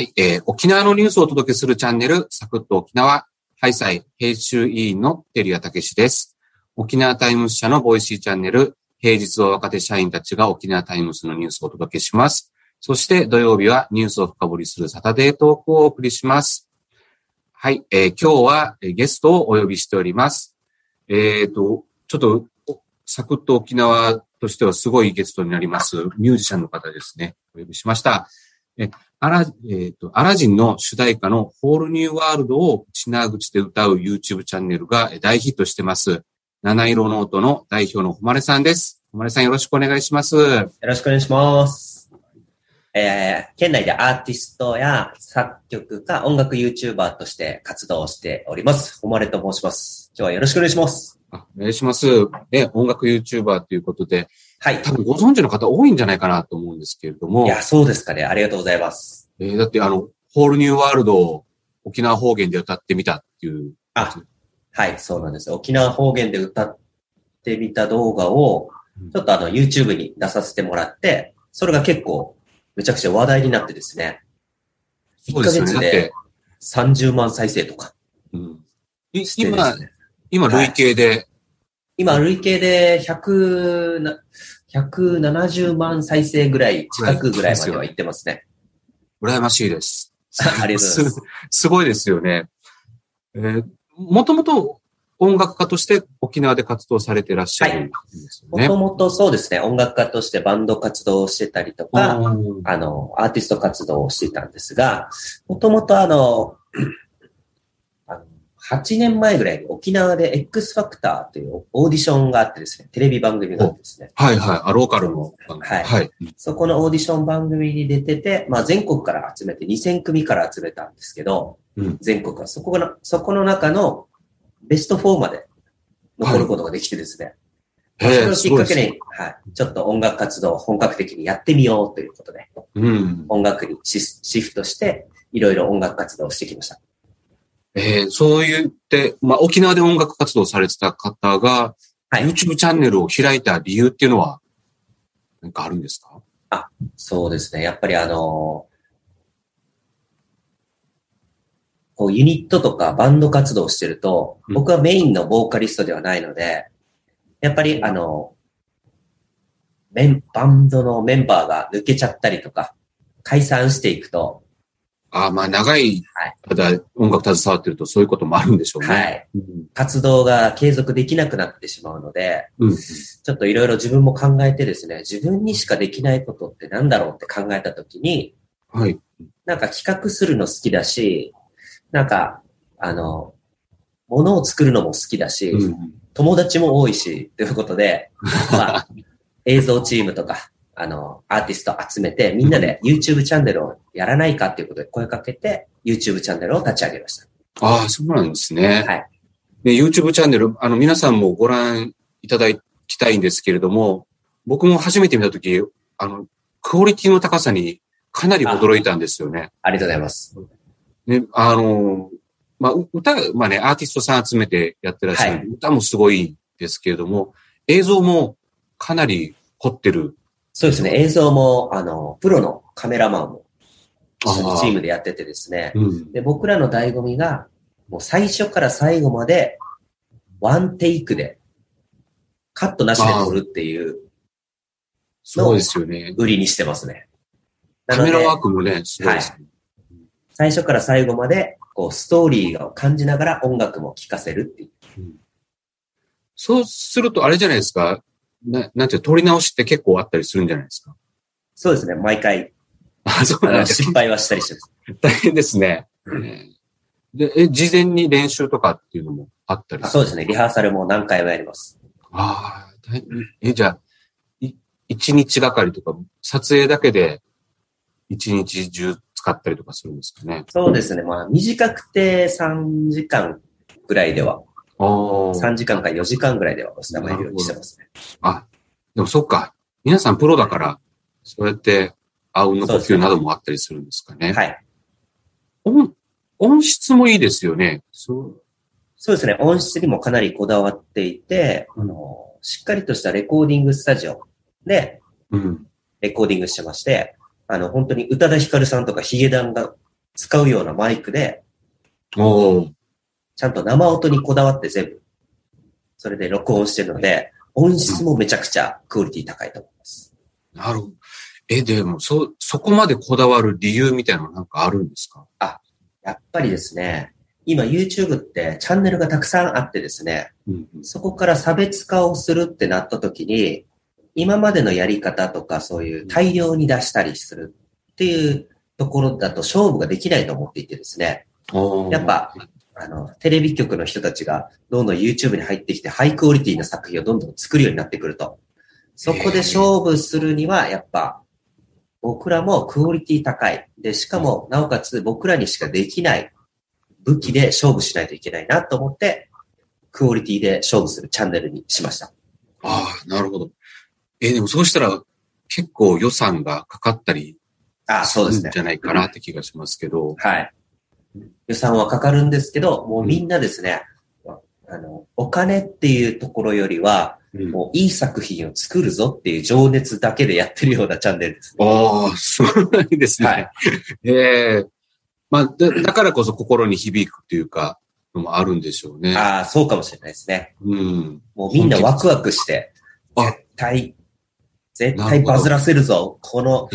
はい、えー沖縄のニュースをお届けするチャンネル、サクッと沖縄、ハイサイ編集委員のテリアたけしです。沖縄タイムズ社の Voicy チャンネル、平日は若手社員たちが沖縄タイムズのニュースをお届けします。そして土曜日はニュースを深掘りするサタデートークをお送りします。はい、えー今日はゲストをお呼びしております。えっ、と、ちょっと、サクッと沖縄としてはすごいゲストになります。ミュージシャンの方ですね。お呼びしました。え、アラ、えっ、と、アラジンの主題歌の Whole New World をうちなーぐちで歌う YouTube チャンネルがえ大ヒットしてます。七色ノートの代表の誉さんです。誉さんよろしくお願いします。よろしくお願いします。えー、県内でアーティストや作曲家、音楽 YouTuber として活動しております。ほまれと申します。今日はよろしくお願いします。あお願いします。ね、音楽 YouTuber ということで、はい。多分ご存知の方多いんじゃないかなと思うんですけれども、いや、そうですかね。ありがとうございます。えーだってあの、ホールニューワールドを沖縄方言で歌ってみたっていう。あ、はい、そうなんです。沖縄方言で歌ってみた動画を、ちょっとあの、YouTube に出させてもらって、それが結構、めちゃくちゃ話題になってですね。1ヶ月だっでて、30万再生とかうん、今す、ね。今累計で、今、累計で100な、170万再生ぐらい、近くぐらいまでは行ってますね。羨ましいです。ありがとうございますす。すごいですよね。えーもともと音楽家として沖縄で活動されていらっしゃるんですよね。もともとそうですね、音楽家としてバンド活動をしてたりとか、うんあの、アーティスト活動をしていたんですが、もともとあの8年前ぐらいに沖縄で X ファクターというオーディションがあってですね、テレビ番組があってですね、はいはい。あ、ローカルの。はいはい。そこのオーディション番組に出てて、まあ全国から集めて2000組から集めたんですけど、うん全国はそこの、そこの中のベスト4まで残ることができてですね、まあそれをきっかけえーに、はい、ちょっと音楽活動を本格的にやってみようということで、うん。音楽にシシフトして、いろいろ音楽活動をしてきました。えーそう言って、まあ、沖縄で音楽活動されてた方が、はい。YouTube チャンネルを開いた理由っていうのは、何かあるんですか？そうですね。やっぱりあのこうユニットとかバンド活動をしてると、うん。僕はメインのボーカリストではないので、やっぱりあの、メン、バンドのメンバーが抜けちゃったりとか、解散していくと、あーまあ、長いはい、間音楽携わってるとそういうこともあるんでしょうね。はい。うん活動が継続できなくなってしまうので、うん。ちょっといろいろ自分も考えてですね、自分にしかできないことってなんだろうって考えたときに、はい。なんか企画するの好きだし、なんか、あの、ものを作るのも好きだし、うん。友達も多いし、ということで、まあ、映像チームとか、あの、アーティスト集めて、みんなで YouTube チャンネルをやらないかっていうことで声かけて、YouTube チャンネルを立ち上げました。ああ、そうなんですね。はい。で、YouTube チャンネル、あの、皆さんもご覧いただきたいんですけれども、僕も初めて見たとき、あの、クオリティの高さにかなり驚いたんですよね。ありがとうございます。ね、あの、まあ、う歌、まあね、アーティストさん集めてやってらっしゃる、はい歌もすごいですけれども、映像もかなり凝ってる。そうですね、映像も、あの、プロのカメラマンもチームでやっててですね、うん。で、僕らの醍醐味が、もう最初から最後まで、ワンテイクで、カットなしで撮るっていう、そうですよね。売りにしてますね。なカメラワークもね、すごいですね。最初から最後まで、こう、ストーリーを感じながら音楽も聴かせるっていう。そうすると、あれじゃないですか。ななんていうの撮り直しって結構あったりするんじゃないですか？そうですね、毎回、あ、そうあなんですの失敗はしたりしてます。大変ですね。で、え、事前に練習とかっていうのもあったりあそうですね、リハーサルも何回もやります。ああ、大変え、じゃあ、い一日がかりとか、撮影だけで一日中使ったりとかするんですかね？そうですね、まあ、短くて3時間ぐらいでは。3時間か4時間ぐらいではお伝えるようにしてますね。あ、でもそっか。皆さんプロだから、そうやって、あうんの呼吸などもあったりするんですかね。はい。音、音質もいいですよね。そう。そうですね、音質にもかなりこだわっていて、あの、しっかりとしたレコーディングスタジオでうん。レコーディングしてまして、あの、本当に宇多田ヒカルさんとかヒゲダンが使うようなマイクで、おーちゃんと生音にこだわって全部、それで録音してるので、音質もめちゃくちゃクオリティ高いと思います。なるほど。え、でも、そ、そこまでこだわる理由みたいなのなんかあるんですか？やっぱりですね、今 YouTube ってチャンネルがたくさんあってですね、うん。そこから差別化をするってなった時に、今までのやり方とかそういう大量に出したりするっていうところだと勝負ができないと思っていてですね、やっ、ぱ、あの、テレビ局の人たちがどんどん YouTube に入ってきてハイクオリティな作品をどんどん作るようになってくると。そこで勝負するには、やっぱ、僕らもクオリティ高い。で、しかも、なおかつ僕らにしかできない武器で勝負しないといけないなと思って、クオリティで勝負するチャンネルにしました。ああ、なるほど。え、でもそうしたら結構予算がかかったりあそうですねじ。ゃないかなって気がしますけど。はい。予算はかかるんですけど、もうみんなですね、あの、お金っていうところよりは、うんもういい作品を作るぞっていう情熱だけでやってるようなチャンネルです。ああ、すごいですね。はい。ええまあだ、だからこそ心に響くっていうか、のもあるんでしょうね。ああ、そうかもしれないですね。うん。もうみんなワクワクして、あ絶対、絶対バズらせるぞ。この、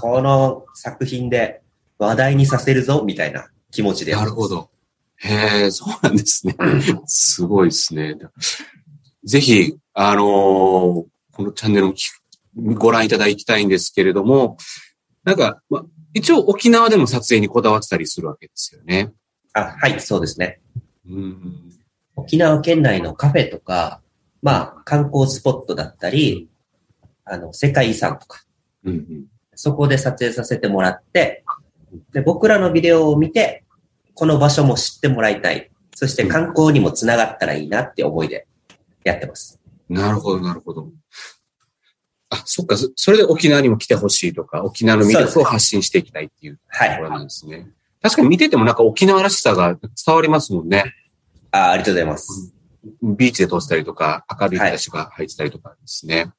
この作品で話題にさせるぞ、みたいな気持ちで。なるほど。へえ、そうなんですね。すごいですね。ぜひ、あのーこのチャンネルをきご覧いただきたいんですけれども、なんか、ま、一応沖縄でも撮影にこだわってたりするわけですよね。あ、はい、そうですね。うん。沖縄県内のカフェとか、まあ、観光スポットだったり、あの、世界遺産とか、うんうん。そこで撮影させてもらって、で、僕らのビデオを見て、この場所も知ってもらいたい。そして観光にもつながったらいいなって思いでやってます。なるほど、なるほど。あ、そっか、そそれで沖縄にも来てほしいとか、沖縄の魅力を発信していきたいっていうはいとこ。ろなんですね。確かに見ててもなんか沖縄らしさが伝わりますもんね。あありがとうございます。ビーチで撮ってたりとか、明るい日差しが入ってたりとかですね。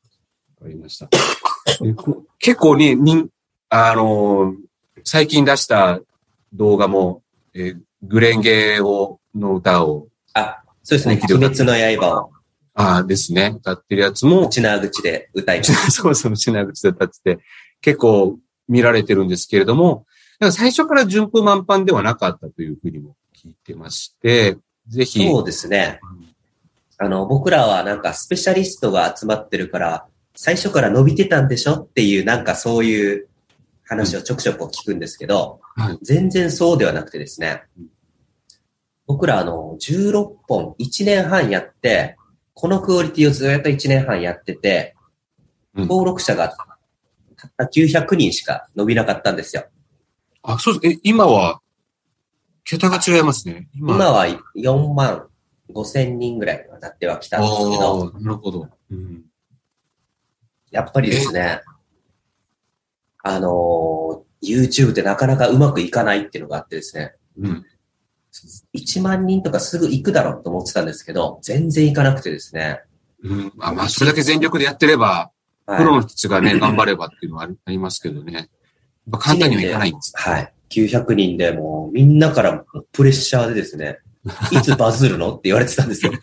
わ、かりました。結構に、に、あのー最近出した動画も、えーグレンゲーを、の歌を、あ、そうですね。鬼滅の刃をああですね、歌ってるやつも、内縄口で歌い。そうそう、品口で歌ってて、結構見られてるんですけれども、最初から順風満帆ではなかったというふうにも聞いてまして、ぜひ、そうですね。あの、僕らはなんかスペシャリストが集まってるから、最初から伸びてたんでしょっていうなんかそういう話をちょくちょく聞くんですけど、はい全然そうではなくてですねうん、僕らあの、16本1年半やって、このクオリティをずっと1年半やってて、うん登録者がたった900人しか伸びなかったんですよ。あ、そうです。え、今は、桁が違いますね。今今は4万5千人ぐらいになってはきたんですけど、なるほど。うん。やっぱりですね、あのー YouTube ってなかなかうまくいかないっていうのがあってですね、うん。1万人とかすぐ行くだろうと思ってたんですけど、全然行かなくてですね。うん。あまあ、それだけ全力でやってれば、プロはの人たちがね、頑張ればっていうのはありますけどね。やっぱ簡単にはいかないんです。い。はい。900人でもうみんなからプレッシャーでですね、いつバズるの？って言われてたんですよ。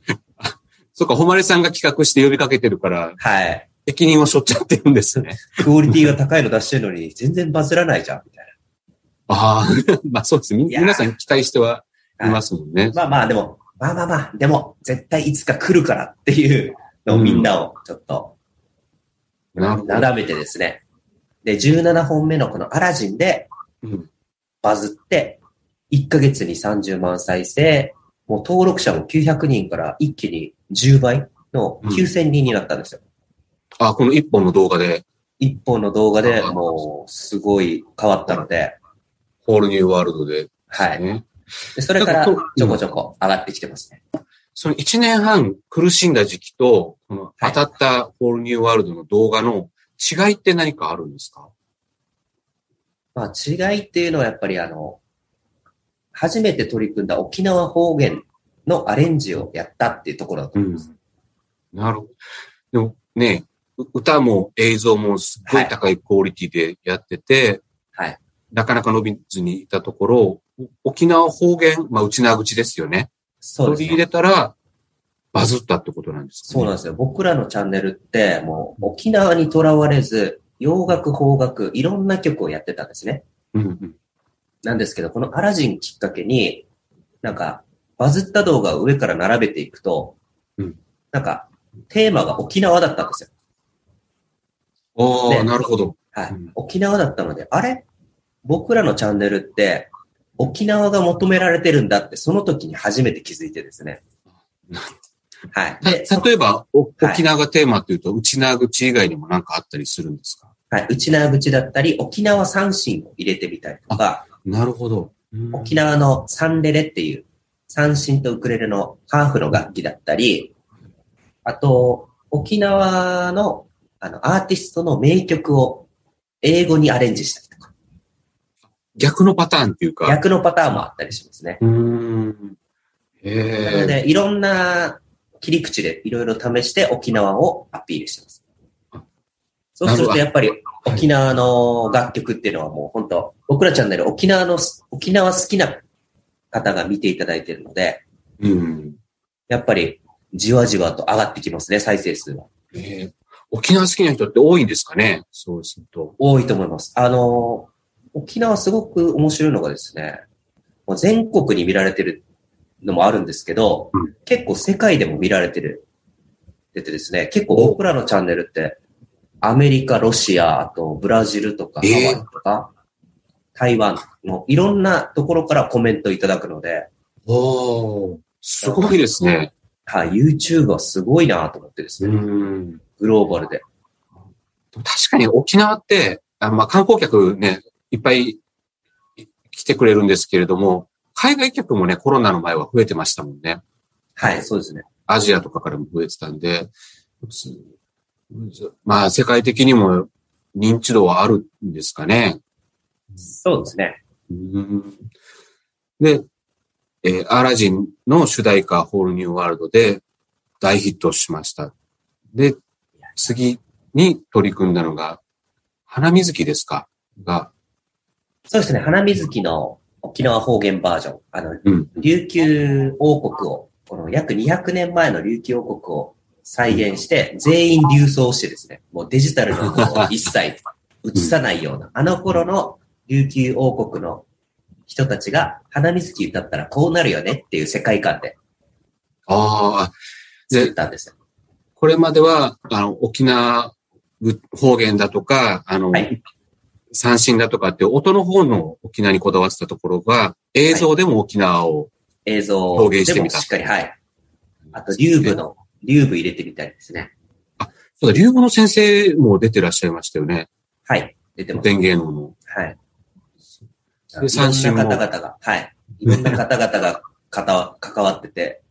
そっか、誉さんが企画して呼びかけてるから、はい。責任を背負っちゃってるんですね。クオリティが高いの出してるのに全然バズらないじゃん、みたいああ、まあそうです。皆さん期待してはいますもんね。な。まあまあでも、まあまあまあ、でも絶対いつか来るからっていうのをみんなをちょっとなだめてですね。で、17本目のこのアラジンでうんバズって、1ヶ月に30万再生、もう登録者も900人から一気に10倍の9000人になったんですよ。あ、この一本の動画で、一本の動画でもうすごい変わったので、ホールニューワールドで、はい。ね。でそれからちょこちょこ上がってきてますね。その一年半苦しんだ時期と、この当たったホールニューワールドの動画の違いって何かあるんですか？まあ違いっていうのはやっぱりあの、初めて取り組んだ沖縄方言のアレンジをやったっていうところだと思います。なるほど。でもね、う歌も映像もすっごい高いクオリティでやってて、はい。なかなか伸びずにいたところ、沖縄方言、まあ、内縄口ですよね。そうですね。取り入れたら、バズったってことなんですか、ね、そうなんですよ。僕らのチャンネルって、もう沖縄にとらわれず、洋楽、邦楽、いろんな曲をやってたんですね。うんうん。なんですけど、このアラジンきっかけに、なんか、バズった動画を上から並べていくと、うんなんか、テーマが沖縄だったんですよ。ああ、ねなるほど。はい。うん沖縄だったので、あれ？僕らのチャンネルって、沖縄が求められてるんだって、その時に初めて気づいてですね。はい。で、た例えば、沖縄がテーマっていうと、内縄口以外にも何かあったりするんですか？はい。内縄口だったり、沖縄三振を入れてみたりとか、なるほど。うん沖縄のサンレレっていう三振とウクレレのハーフの楽器だったり、あと、沖縄のあのアーティストの名曲を英語にアレンジしたりとか、逆のパターンっていうか。逆のパターンもあったりしますね。うーん。へえ。なので、いろんな切り口でいろいろ試して沖縄をアピールしてます。そうするとやっぱり沖縄の楽曲っていうのはもう本当、僕らチャンネル沖縄の、沖縄好きな方が見ていただいているので、うん。やっぱりじわじわと上がってきますね、再生数は。えー沖縄好きな人って多いんですかね？そうすると。多いと思います。あの、沖縄すごく面白いのがですね、全国に見られてるのもあるんですけど、うん結構世界でも見られてる。出てですね、結構僕らのチャンネルって、アメリカ、ロシア、あとブラジルとか、えーハワイとか、台湾のいろんなところからコメントいただくので、おーすごいですね。はい、YouTube はすごいなと思ってですうね、ん。グローバルで。確かに沖縄って、あまあ、観光客ね、いっぱい来てくれるんですけれども、海外客もね、コロナの前は増えてましたもんね。はい、そうですね。アジアとかからも増えてたんで、まあ、世界的にも認知度はあるんですかね。そうですね。うんで、えーアラジンの主題歌、ホールニューワールドで大ヒットしました。で、次に取り組んだのが、花水木ですか？が、そうですね、花水木の沖縄方言バージョン。あの、うん。琉球王国を、この約200年前の琉球王国を再現して、全員流送してですね、もうデジタルのものを一切映さないような、あの頃の琉球王国の人たちが花水木歌ったらこうなるよねっていう世界観でああ、作ったんですよ。これまでは、あの、沖縄方言だとか、あの、はい三振だとかって音の方の沖縄にこだわってたところが、映像でも沖縄を、映像表現してみたでもしっかり、はい。あと、竜部の、竜部入れてみたいですね。そうだ、竜語の先生も出てらっしゃいましたよね。はい。出てます。古典芸能の。はい。で三振もいろんな方々が、はい。いろんな方々が関わってて、い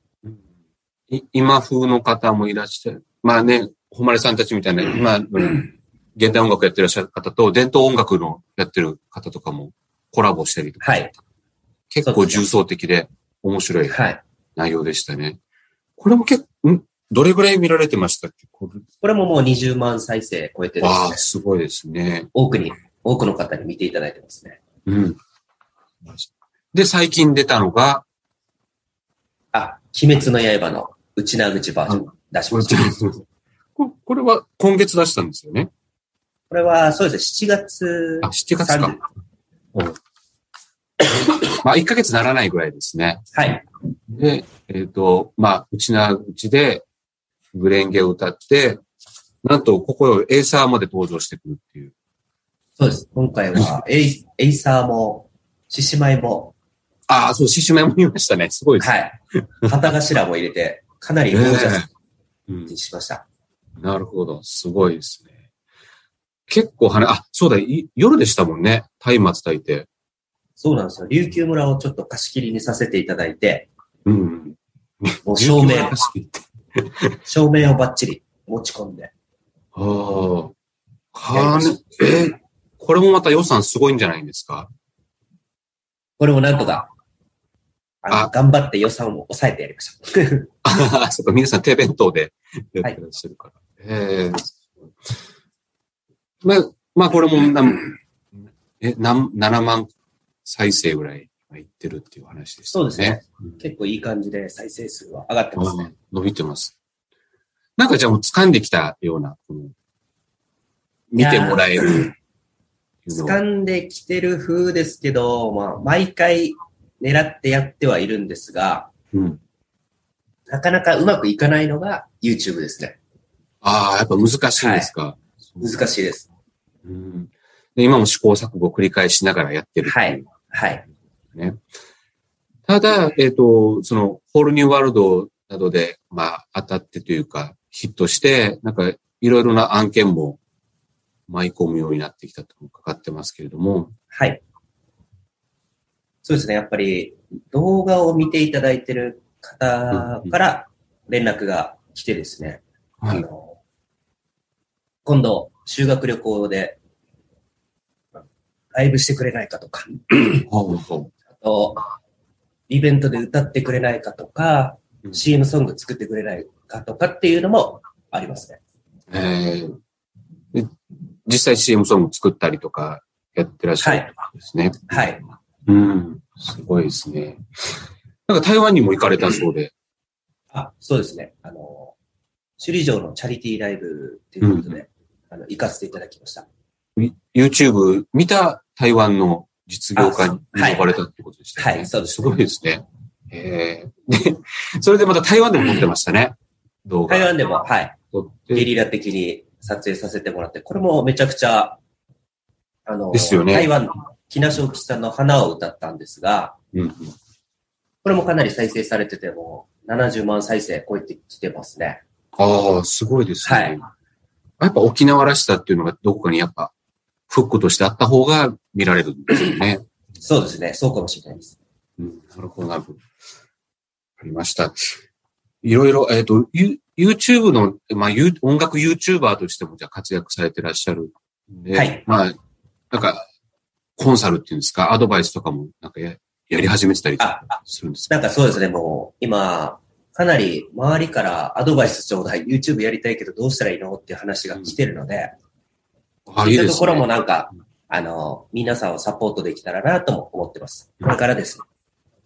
今風の方もいらっしゃる。まあね、誉さんたちみたいな、今の現代音楽やってらっしゃる方と、伝統音楽のやってる方とかもコラボしたりとか、はい。結構重層的で面白いはい。内容でしたね。これも結構、ん？どれぐらい見られてましたっけ？これこれももう20万再生超えてですわあ、ね、すごいですね。多くに、多くの方に見ていただいてますね。うん。で、最近出たのが、あ、鬼滅の刃の内縄口バージョン出しました。ここれは今月出したんですよね？これは、そうですね、7月あ、7月か。まあ、1ヶ月ならないぐらいですね。はい。で、えっ、と、まあ、うちなーぐちで、紅蓮華を歌って、なんと、ここエイサーまで登場してくるっていう。そうです。今回はエイ、エイサーも、獅子舞も、ああ、そう、獅子舞も見ましたね。すごいです。はい。旗頭も入れて、かなりゴージャスうんにしました。なるほど。すごいですね。結構花、あ、そうだ、い夜でしたもんね。松明炊いて。そうなんですよ。琉球村をちょっと貸し切りにさせていただいて、うん。もう照明、あ照明をバッチリ持ち込んで。あ。はね、えーこれもまた予算すごいんじゃないんですか？これもなんとか、あのあ頑張って予算を抑えてやりました。ああ、そっか、皆さん手弁当でやってらっしゃるから。ええまあ、まあ、これもなん、え、なん、7万再生ぐらいいってるっていう話ですね。そうですね。結構いい感じで再生数は上がってますね。伸びてます。なんかじゃあもう掴んできたような、この見てもらえる掴んできてる風ですけど、まあ、毎回狙ってやってはいるんですが、うん。なかなかうまくいかないのが YouTube ですね。ああ、やっぱ難しいですか。難しいです。うんで今も試行錯誤を繰り返しながらやってるっていうはい。ね。ただ、えっ、と、その、ホールニューワールドなどで、まあ、当たってというか、ヒットして、なんか、いろいろな案件も舞い込むようになってきたともかかってますけれども、はい。そうですね。やっぱり動画を見ていただいてる方から連絡が来てですね、はいあの今度修学旅行でライブしてくれないかとか、あと、イベントで歌ってくれないかとか、うん CM ソング作ってくれないかとかっていうのもありますね。うえーで実際 CM ソング作ったりとかやってらっしゃるんですね。はい。うん。すごいですね。なんか台湾にも行かれたそうで。あ、そうですね。あの、首里城のチャリティーライブっていうことで、あの、行かせていただきました。YouTube 見た台湾の実業家に呼ばれたってことでしたね。はいそうですすごいですね。えー、で、それでまた台湾でも撮ってましたね。動画。台湾でも、はい。ゲリラ的に撮影させてもらって、これもめちゃくちゃ、あの、ですよね台湾、木梨正吉さんの花を歌ったんですが、うんうんこれもかなり再生されてても、70万再生超えてきてますね。ああ、すごいですね。はいやっぱ沖縄らしさっていうのがどこかにやっぱフックとしてあった方が見られるんですよね。そうですね。そうかもしれないです。うん、なるほど、なるほど。わかりました。いろいろ、えっ、と、ユ YouTube の、まあ、ユー音楽 YouTuber としてもじゃあ活躍されてらっしゃるんで、はいまあ、なんか、コンサルっていうんですか、アドバイスとかもなんかややり始めてたりあ、するんですか？なんかそうですね。もう、今、かなり周りからアドバイスちょうだい。YouTube やりたいけどどうしたらいいのっていう話が来てるので、あそういったところもね。なんか、あの、皆さんをサポートできたらなとも思ってます。これからです。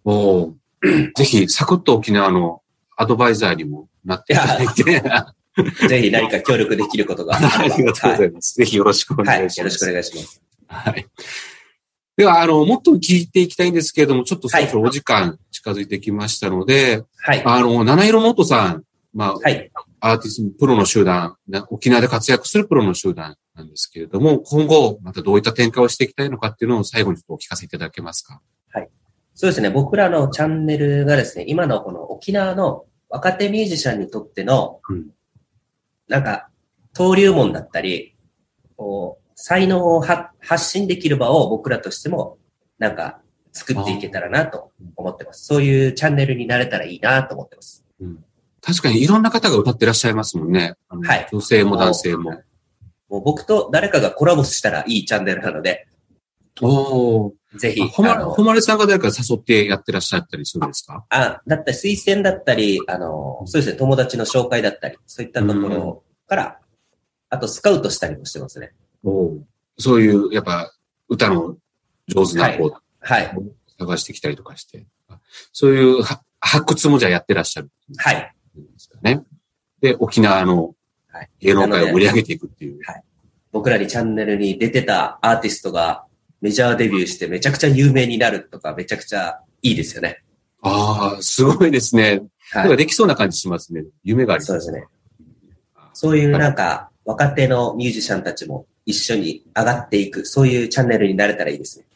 おー ぜひ、サクッと沖縄のアドバイザーにもなっていただいて、あぜひ何か協力できることがあれば。りがとうございます。ぜひよろしくおはい。はい。願いします。よろしくお願いします。はい。では、あの、もっと聞いていきたいんですけれども、ちょっとそろそろお時間近づいてきましたので、はい。あの、七色ノートさん、まあ、はい。アーティスト、プロの集団、な沖縄で活躍するプロの集団なんですけれども、今後、またどういった展開をしていきたいのかっていうのを最後にちょっとお聞かせいただけますか？そうですね。僕らのチャンネルがですね、今のこの沖縄の若手ミュージシャンにとっての、うんなんか、登竜門だったり、こう、才能をは発信できる場を僕らとしても、なんか、作っていけたらなと思ってます。そういうチャンネルになれたらいいなと思ってます。確かにいろんな方が歌ってらっしゃいますもんね。はい女性も男性も。もう僕と誰かがコラボしたらいいチャンネルなので、おーぜひ、ほま、ほまれさんが誰か誘ってやってらっしゃったりするんですか？あ、だったり、推薦だったり、あの、そうですね、友達の紹介だったり、そういったところから、あとスカウトしたりもしてますね。そういう、やっぱ、歌の上手な子をはい。探してきたりとかして。そういうは発掘もじゃあやってらっしゃるはい。ね。で、沖縄のはい芸能界を盛り上げていくっていう。僕らにチャンネルに出てたアーティストがメジャーデビューしてめちゃくちゃ有名になるとかめちゃくちゃいいですよね。ああ、すごいですね。はい。できそうな感じしますね。夢がありそうですね。そういうなんか若手のミュージシャンたちも一緒に上がっていく、そういうチャンネルになれたらいいですね。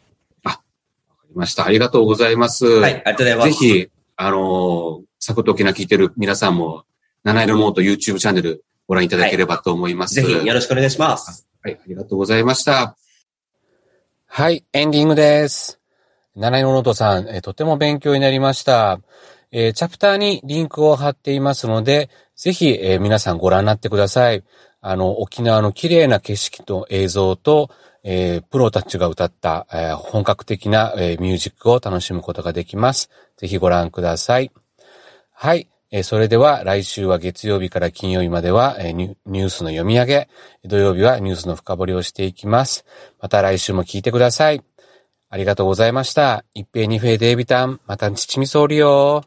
わかりました。ありがとうございます。はい、ありがとうございます。ぜひ、あのー、サクッと沖縄聞いてる皆さんも、七色ノート YouTube チャンネルご覧いただければと思います。ぜひよろしくお願いします。はい、ありがとうございました。はい、エンディングです。七色ノートさん、えーとても勉強になりました。えーチャプターにリンクを貼っていますので、ぜひ、えー皆さんご覧になってください。あの、沖縄の綺麗な景色と映像と、えープロたちが歌った、えー本格的な、えーミュージックを楽しむことができます。ぜひご覧ください。はい。えーそれでは来週は月曜日から金曜日までは、えーニュースの読み上げ、土曜日はニュースの深掘りをしていきます。また来週も聞いてください。ありがとうございました。一平二平デイビタン、またちちみそうりよ。